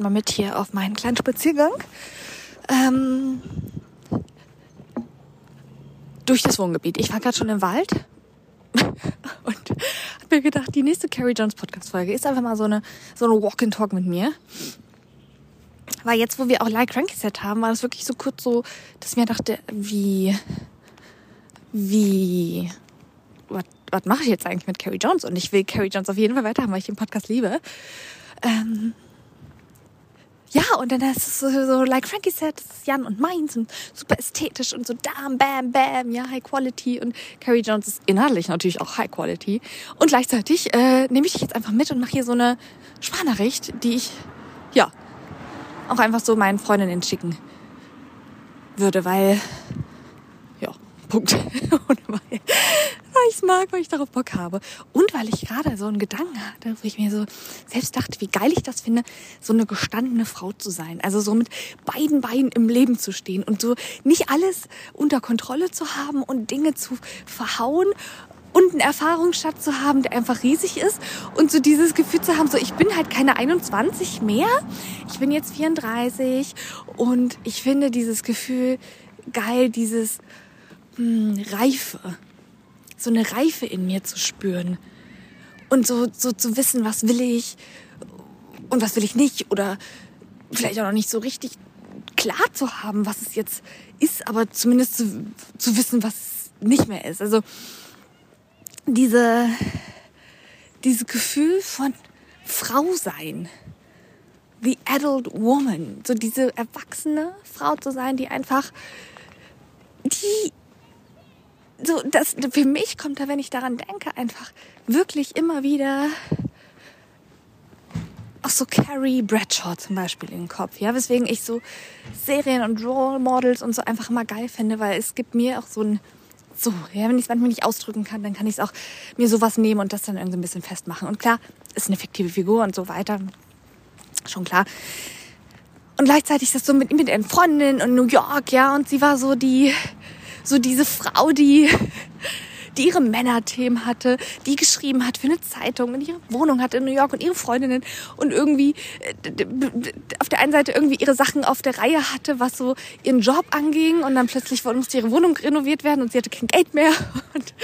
mal mit hier auf meinen kleinen Spaziergang. Ähm, durch das Wohngebiet. Ich war gerade schon im Wald und habe mir gedacht, die nächste Carrie Jones Podcast-Folge ist einfach mal so eine, so eine Walk-and-Talk mit mir. Weil jetzt, wo wir auch Like Cranky Set haben, war das wirklich so kurz so, dass ich mir dachte, wie, wie, was, mache ich jetzt eigentlich mit Carrie Jones? Und ich will Carrie Jones auf jeden Fall weiterhaben, weil ich den Podcast liebe. Ähm, ja, und dann ist es so, so like Frankie said, das ist Jan und meins und super ästhetisch und so bam, bam, bam, ja, High Quality. Und Carrie Jones ist inhaltlich natürlich auch High Quality. Und gleichzeitig äh, nehme ich dich jetzt einfach mit und mache hier so eine Sprachnachricht, die ich, ja, auch einfach so meinen Freundinnen schicken würde, weil, Punkt. und weil, weil ich mag, weil ich darauf Bock habe. Und weil ich gerade so einen Gedanken hatte, wo ich mir so selbst dachte, wie geil ich das finde, so eine gestandene Frau zu sein. Also so mit beiden Beinen im Leben zu stehen und so nicht alles unter Kontrolle zu haben und Dinge zu verhauen und einen Erfahrungsschatz zu haben, der einfach riesig ist und so dieses Gefühl zu haben, so ich bin halt keine 21 mehr, ich bin jetzt 34 und ich finde dieses Gefühl geil, dieses mh, Reife. So eine Reife in mir zu spüren. Und so, so zu wissen, was will ich und was will ich nicht. Oder vielleicht auch noch nicht so richtig klar zu haben, was es jetzt ist, aber zumindest zu, zu wissen, was nicht mehr ist. Also diese, dieses Gefühl von Frau sein, the adult woman, so diese erwachsene Frau zu sein, die einfach, so, das, für mich kommt da, wenn ich daran denke, einfach wirklich immer wieder auch so Carrie Bradshaw zum Beispiel in den Kopf, ja, weswegen ich so Serien und Role Models und so einfach immer geil finde, weil es gibt mir auch so ein, so, ja, wenn ich es manchmal nicht ausdrücken kann, dann kann ich es auch mir sowas nehmen und das dann irgendwie ein bisschen festmachen. Und klar, ist eine fiktive Figur und so weiter, schon klar. Und gleichzeitig ist das so mit, mit ihren Freundinnen und New York, ja, und sie war so die, so diese Frau, die die ihre Männerthemen hatte, die geschrieben hat für eine Zeitung und ihre Wohnung hatte in New York und ihre Freundinnen und irgendwie äh, auf der einen Seite irgendwie ihre Sachen auf der Reihe hatte, was so ihren Job anging und dann plötzlich musste ihre Wohnung renoviert werden und sie hatte kein Geld mehr und,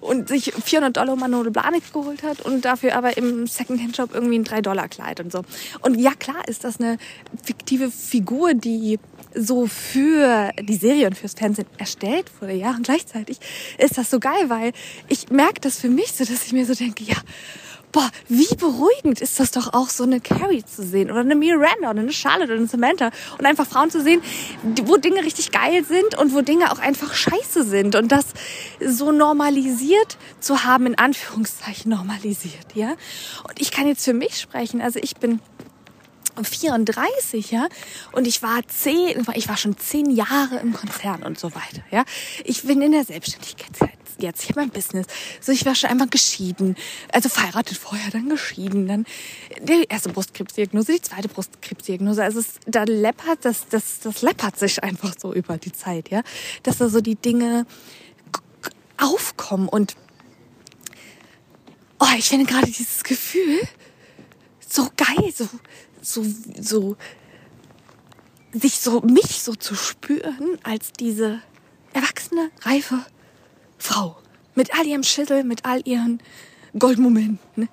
und sich 400 Dollar Manolo Blahnik geholt hat und dafür aber im Secondhand-Shop irgendwie ein 3-Dollar-Kleid und so. Und ja, klar ist das eine fiktive Figur, die so für die Serie und fürs Fernsehen erstellt wurde, ja. Und gleichzeitig ist das so geil, weil ich merke das für mich so, dass ich mir so denke, ja, boah, wie beruhigend ist das doch auch, so eine Carrie zu sehen oder eine Miranda oder eine Charlotte oder eine Samantha und einfach Frauen zu sehen, wo Dinge richtig geil sind und wo Dinge auch einfach scheiße sind und das so normalisiert zu haben, in Anführungszeichen normalisiert, ja. Und ich kann jetzt für mich sprechen, also ich bin 34, ja, und ich war zehn, ich war schon zehn Jahre im Konzern und so weiter, ja. Ich bin in der Jetzt, ich habe mein Business, so ich war schon einmal geschieden, also verheiratet vorher, dann geschieden, dann die erste Brustkrebsdiagnose, die zweite Brustkrebsdiagnose, also es, da läppert, das, das, das läppert sich einfach so über die Zeit, ja, dass da so die Dinge aufkommen und oh, ich finde gerade dieses Gefühl so geil, so so, so, sich so, mich so zu spüren als diese erwachsene, reife Frau. Mit all ihrem Schüttel, mit all ihren Goldmomenten. Ne?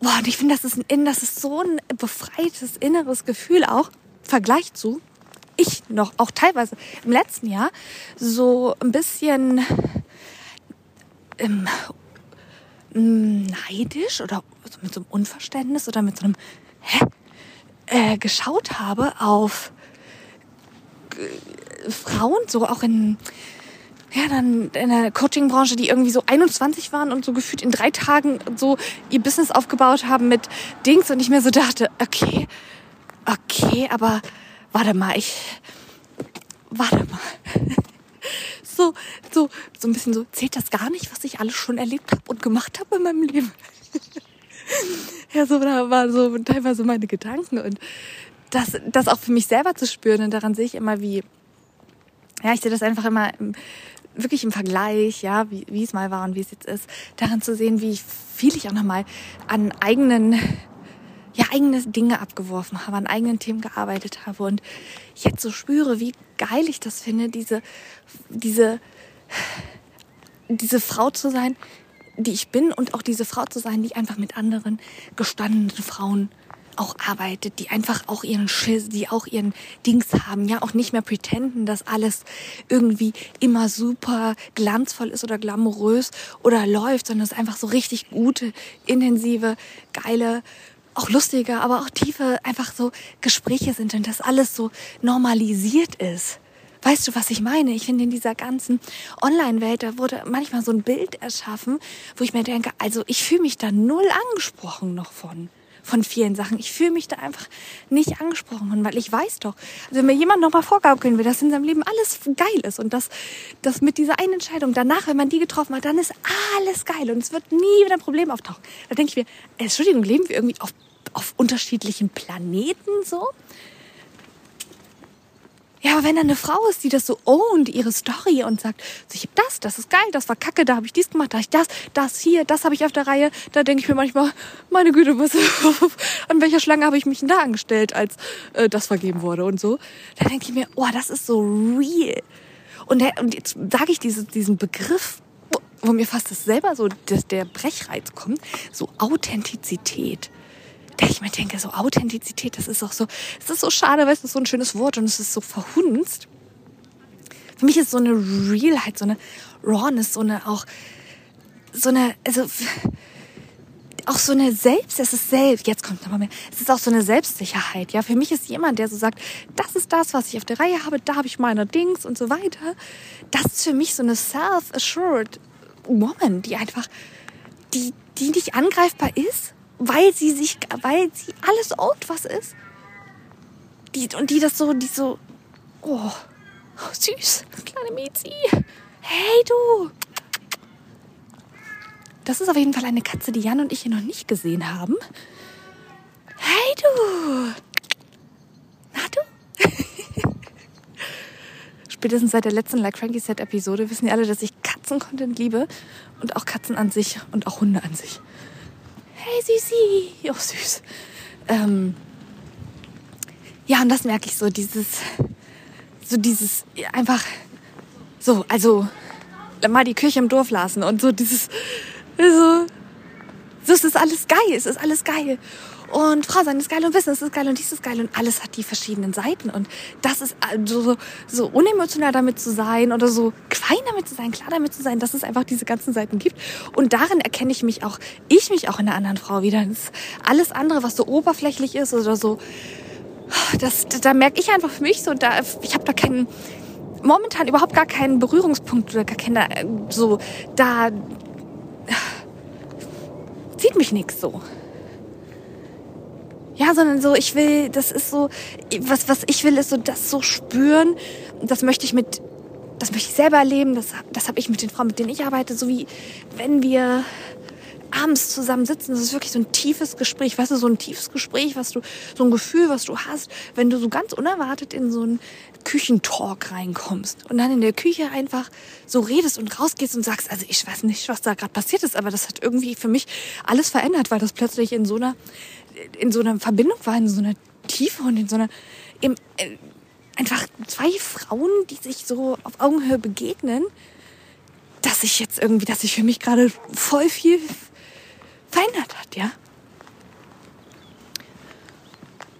Boah, und ich finde, das ist ein, das ist so ein befreites inneres Gefühl auch, Vergleich zu ich noch, auch teilweise im letzten Jahr, so ein bisschen ähm, neidisch oder mit so einem Unverständnis oder mit so einem Hä? Äh, geschaut habe auf Frauen, so auch in ja, dann in der Coaching-Branche, die irgendwie so 21 waren und so gefühlt in drei Tagen so ihr Business aufgebaut haben mit Dings und ich mir so dachte, okay, okay, aber warte mal, ich, warte mal. so, so, so ein bisschen so, zählt das gar nicht, was ich alles schon erlebt habe und gemacht habe in meinem Leben? ja, so da waren so teilweise meine Gedanken und das, das auch für mich selber zu spüren und daran sehe ich immer, wie, ja, ich sehe das einfach immer wirklich im Vergleich, ja, wie, wie es mal war und wie es jetzt ist, daran zu sehen, wie viel ich auch nochmal an eigenen, ja, eigene Dinge abgeworfen habe, an eigenen Themen gearbeitet habe und jetzt so spüre, wie geil ich das finde, diese, diese, diese Frau zu sein, die ich bin und auch diese Frau zu sein, die einfach mit anderen gestandenen Frauen auch arbeitet, die einfach auch ihren Schiss, die auch ihren Dings haben, ja, auch nicht mehr pretenden, dass alles irgendwie immer super glanzvoll ist oder glamourös oder läuft, sondern es einfach so richtig gute, intensive, geile, auch lustige, aber auch tiefe, einfach so Gespräche sind und das alles so normalisiert ist. Weißt du, was ich meine? Ich finde, in dieser ganzen Online-Welt, da wurde manchmal so ein Bild erschaffen, wo ich mir denke, also ich fühle mich da null angesprochen noch von von vielen Sachen. Ich fühle mich da einfach nicht angesprochen, weil ich weiß doch, also wenn mir jemand nochmal vorgaukeln will, dass in seinem Leben alles geil ist und dass, dass mit dieser einen Entscheidung danach, wenn man die getroffen hat, dann ist alles geil und es wird nie wieder ein Problem auftauchen. Da denke ich mir, Entschuldigung, leben wir irgendwie auf, auf unterschiedlichen Planeten so? Ja, aber wenn da eine Frau ist, die das so ownt, ihre Story und sagt, so, ich hab das, das ist geil, das war kacke, da habe ich dies gemacht, da habe ich das, das hier, das habe ich auf der Reihe, da denke ich mir manchmal, meine Güte, was, an welcher Schlange habe ich mich denn da angestellt, als äh, das vergeben wurde und so. Da denke ich mir, oh, das ist so real. Und, der, und jetzt sage ich diese, diesen Begriff, wo mir fast das selber so dass der Brechreiz kommt, so Authentizität der ich mir denke, so Authentizität, das ist auch so, es ist so schade, weil es ist so ein schönes Wort und es ist so verhunzt. Für mich ist so eine Realheit, so eine Rawness, so eine auch, so eine, also, auch so eine Selbst, es ist selbst, jetzt kommt nochmal mehr, es ist auch so eine Selbstsicherheit, ja. Für mich ist jemand, der so sagt, das ist das, was ich auf der Reihe habe, da habe ich meine Dings und so weiter. Das ist für mich so eine self-assured Woman, die einfach, die, die nicht angreifbar ist, weil sie sich, weil sie alles ownt, was ist. Die, und die das so, die so, oh, oh süß, kleine Miezi. Hey du. Das ist auf jeden Fall eine Katze, die Jan und ich hier noch nicht gesehen haben. Hey du. Na du? Spätestens seit der letzten Like Frankie Set Episode wissen ja alle, dass ich Katzencontent liebe und auch Katzen an sich und auch Hunde an sich hey Süßi, oh süß. Ähm, ja, und das merke ich so, dieses, so dieses, einfach, so, also, mal die Küche im Dorf lassen und so dieses, so, so es ist alles geil, es ist alles geil. Und Frau sein ist geil und Wissen ist geil und dies ist geil und alles hat die verschiedenen Seiten. Und das ist also so, unemotional damit zu sein oder so fein damit zu sein, klar damit zu sein, dass es einfach diese ganzen Seiten gibt. Und darin erkenne ich mich auch, ich mich auch in der anderen Frau wieder. Alles andere, was so oberflächlich ist oder so, das, da merke ich einfach für mich so, da, ich habe da keinen, momentan überhaupt gar keinen Berührungspunkt oder gar keine, so, da zieht mich nichts so. Ja, sondern so, ich will, das ist so, was, was ich will, ist so das so spüren. Das möchte ich mit, das möchte ich selber erleben. Das, das habe ich mit den Frauen, mit denen ich arbeite, so wie wenn wir abends zusammen sitzen, das ist wirklich so ein tiefes Gespräch, weißt du, so ein tiefes Gespräch, was du, so ein Gefühl, was du hast, wenn du so ganz unerwartet in so einen Küchentalk reinkommst und dann in der Küche einfach so redest und rausgehst und sagst, also ich weiß nicht, was da gerade passiert ist, aber das hat irgendwie für mich alles verändert, weil das plötzlich in so einer in so einer Verbindung war, in so einer Tiefe und in so einer im, äh, einfach zwei Frauen, die sich so auf Augenhöhe begegnen, dass sich jetzt irgendwie, dass sich für mich gerade voll viel verändert hat, ja.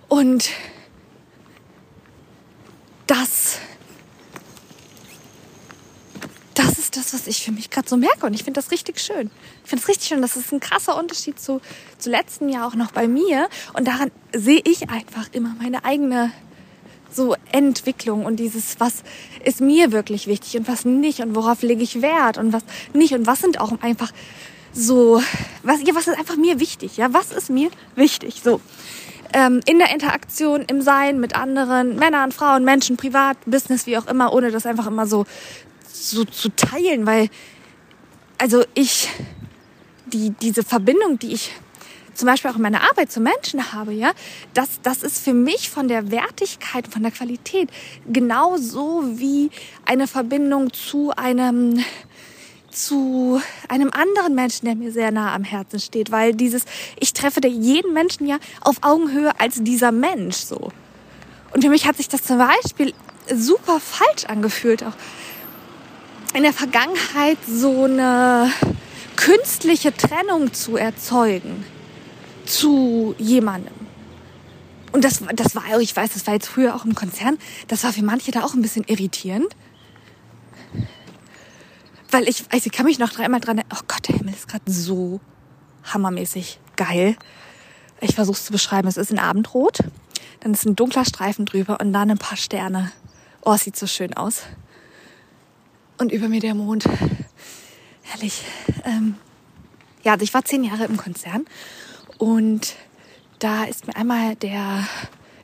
Und das das ist das, was ich für mich gerade so merke. Und ich finde das richtig schön. Ich finde es richtig schön. Das ist ein krasser Unterschied zu, zu letzten Jahr auch noch bei mir. Und daran sehe ich einfach immer meine eigene so Entwicklung und dieses, was ist mir wirklich wichtig und was nicht und worauf lege ich Wert und was nicht und was sind auch einfach so, was, ja, was ist einfach mir wichtig, ja, was ist mir wichtig, so. Ähm, in der Interaktion, im Sein mit anderen Männern, Frauen, Menschen, privat, Business, wie auch immer, ohne das einfach immer so so zu teilen, weil also ich die diese Verbindung, die ich zum Beispiel auch in meiner Arbeit zu Menschen habe, ja, das, das ist für mich von der Wertigkeit, von der Qualität genauso wie eine Verbindung zu einem zu einem anderen Menschen, der mir sehr nah am Herzen steht, weil dieses, ich treffe jeden Menschen ja auf Augenhöhe als dieser Mensch so. Und für mich hat sich das zum Beispiel super falsch angefühlt, auch in der Vergangenheit so eine künstliche Trennung zu erzeugen zu jemandem. Und das, das war, ich weiß, das war jetzt früher auch im Konzern, das war für manche da auch ein bisschen irritierend. Weil ich, also ich kann mich noch dreimal dran, oh Gott, der Himmel ist gerade so hammermäßig geil. Ich versuche es zu beschreiben. Es ist ein Abendrot, dann ist ein dunkler Streifen drüber und dann ein paar Sterne. Oh, es sieht so schön aus. Und über mir der Mond. Herrlich. Ähm, ja, also ich war zehn Jahre im Konzern und da ist mir einmal der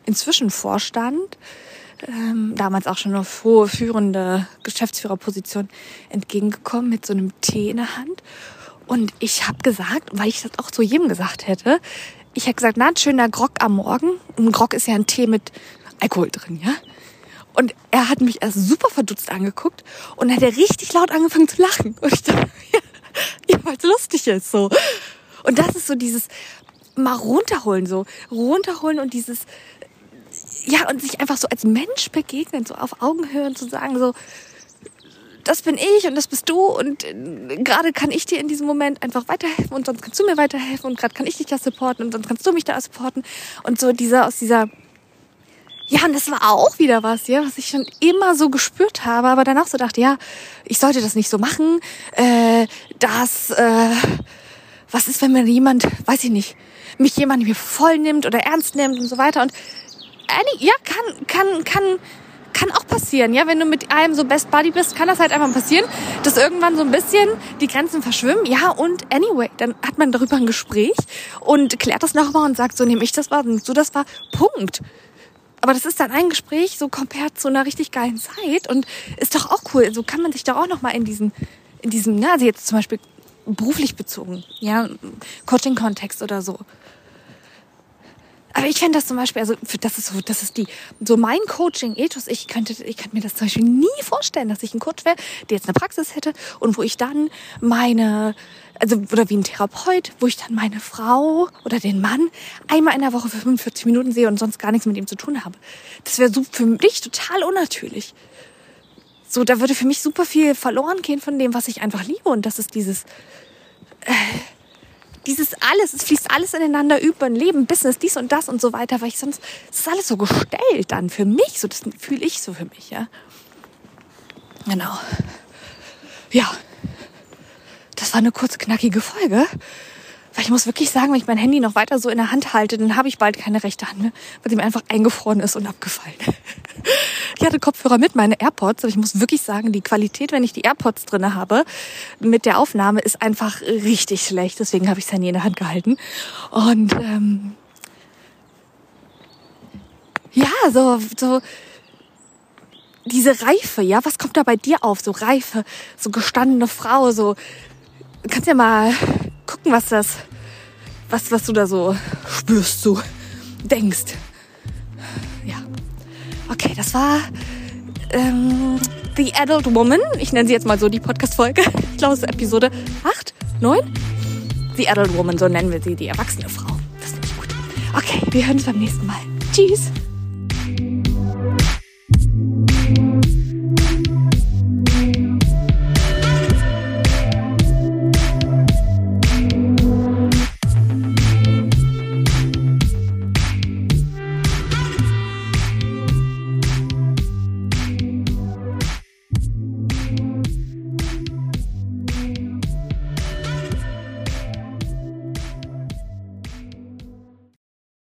inzwischen Vorstand, ähm, damals auch schon eine führende Geschäftsführerposition, entgegengekommen mit so einem Tee in der Hand. Und ich habe gesagt, weil ich das auch zu jedem gesagt hätte, ich hätte gesagt, na, ein schöner Grog am Morgen. Und Grog ist ja ein Tee mit Alkohol drin, ja? Und er hat mich erst super verdutzt angeguckt und hat er richtig laut angefangen zu lachen. Und ich dachte, ja, ja weil es lustig ist, so. Und das ist so dieses mal runterholen, so. Runterholen und dieses, ja, und sich einfach so als Mensch begegnen, so auf Augenhöhe und zu sagen, so, das bin ich und das bist du und äh, gerade kann ich dir in diesem Moment einfach weiterhelfen und sonst kannst du mir weiterhelfen und gerade kann ich dich da supporten und sonst kannst du mich da supporten und so dieser aus dieser ja, und das war auch wieder was, ja, was ich schon immer so gespürt habe, aber danach so dachte, ja, ich sollte das nicht so machen. Äh, das, äh, was ist, wenn mir jemand, weiß ich nicht, mich jemand mir voll nimmt oder ernst nimmt und so weiter. Und ja, kann, kann, kann, kann auch passieren, ja, wenn du mit einem so Best Buddy bist, kann das halt einfach passieren, dass irgendwann so ein bisschen die Grenzen verschwimmen. Ja, und anyway, dann hat man darüber ein Gespräch und klärt das nochmal und sagt so, nehme ich das war, so das war, Punkt. Aber das ist dann ein Gespräch so komplett zu einer richtig geilen Zeit und ist doch auch cool. So kann man sich doch auch noch mal in diesen, in diesem, na, also jetzt zum Beispiel beruflich bezogen, ja, Coaching-Kontext oder so. Aber ich fände das zum Beispiel, also das ist so, das ist die, so mein Coaching-Ethos. Ich könnte, ich könnte mir das zum Beispiel nie vorstellen, dass ich ein Coach wäre, der jetzt eine Praxis hätte und wo ich dann meine also oder wie ein Therapeut, wo ich dann meine Frau oder den Mann einmal in der Woche für 45 Minuten sehe und sonst gar nichts mit ihm zu tun habe. Das wäre so für mich total unnatürlich. So, da würde für mich super viel verloren gehen von dem, was ich einfach liebe und das ist dieses äh, dieses alles, es fließt alles ineinander über, ein Leben, Business, dies und das und so weiter, weil ich sonst, das ist alles so gestellt dann für mich, so das fühle ich so für mich, ja. Genau. Ja, das war eine kurze, knackige Folge. Weil ich muss wirklich sagen, wenn ich mein Handy noch weiter so in der Hand halte, dann habe ich bald keine rechte Hand mehr, weil sie mir einfach eingefroren ist und abgefallen. Ich hatte Kopfhörer mit, meine AirPods, aber ich muss wirklich sagen, die Qualität, wenn ich die AirPods drinne habe, mit der Aufnahme ist einfach richtig schlecht. Deswegen habe ich es Handy in der Hand gehalten. Und ähm, ja, so, so diese Reife, ja, was kommt da bei dir auf? So Reife, so gestandene Frau, so kannst ja mal gucken, was das, was, was du da so spürst, so denkst. Ja. Okay, das war ähm, The Adult Woman. Ich nenne sie jetzt mal so die Podcast-Folge. Ich glaube, es ist Episode 8, 9. The Adult Woman, so nennen wir sie, die erwachsene Frau. Das ist nicht gut. Okay, wir hören uns beim nächsten Mal. Tschüss.